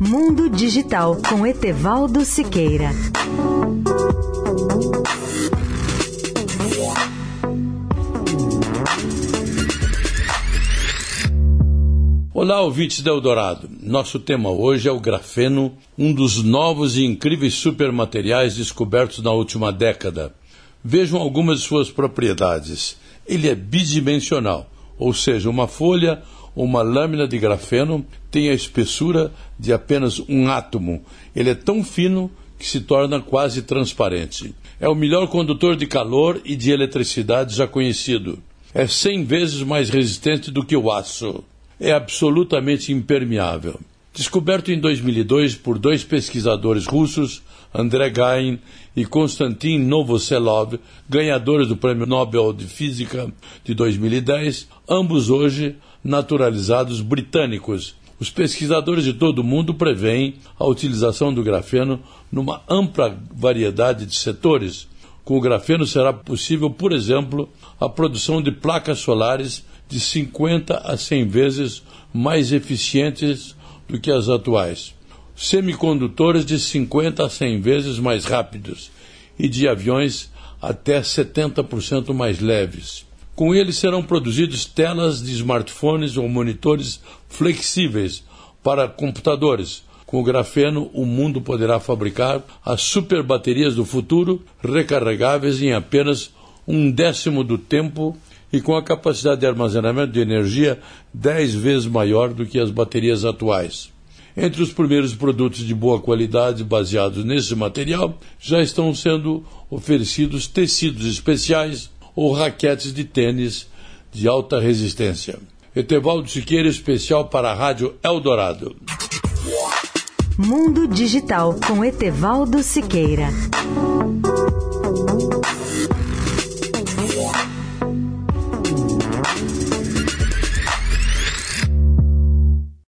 Mundo Digital com Etevaldo Siqueira. Olá, ouvintes da Eldorado. Nosso tema hoje é o grafeno, um dos novos e incríveis supermateriais descobertos na última década. Vejam algumas de suas propriedades. Ele é bidimensional, ou seja, uma folha uma lâmina de grafeno tem a espessura de apenas um átomo. Ele é tão fino que se torna quase transparente. É o melhor condutor de calor e de eletricidade já conhecido. É 100 vezes mais resistente do que o aço é absolutamente impermeável. Descoberto em 2002 por dois pesquisadores russos, André Gain e Konstantin Novoselov, ganhadores do Prêmio Nobel de Física de 2010, ambos hoje naturalizados britânicos. Os pesquisadores de todo o mundo preveem a utilização do grafeno numa ampla variedade de setores. Com o grafeno será possível, por exemplo, a produção de placas solares de 50 a 100 vezes mais eficientes do que as atuais, semicondutores de 50 a 100 vezes mais rápidos e de aviões até 70% mais leves. Com eles serão produzidos telas de smartphones ou monitores flexíveis para computadores. Com o grafeno, o mundo poderá fabricar as super baterias do futuro recarregáveis em apenas um décimo do tempo e com a capacidade de armazenamento de energia dez vezes maior do que as baterias atuais. Entre os primeiros produtos de boa qualidade baseados nesse material já estão sendo oferecidos tecidos especiais ou raquetes de tênis de alta resistência. Etevaldo Siqueira, especial para a Rádio Eldorado. Mundo Digital com Etevaldo Siqueira.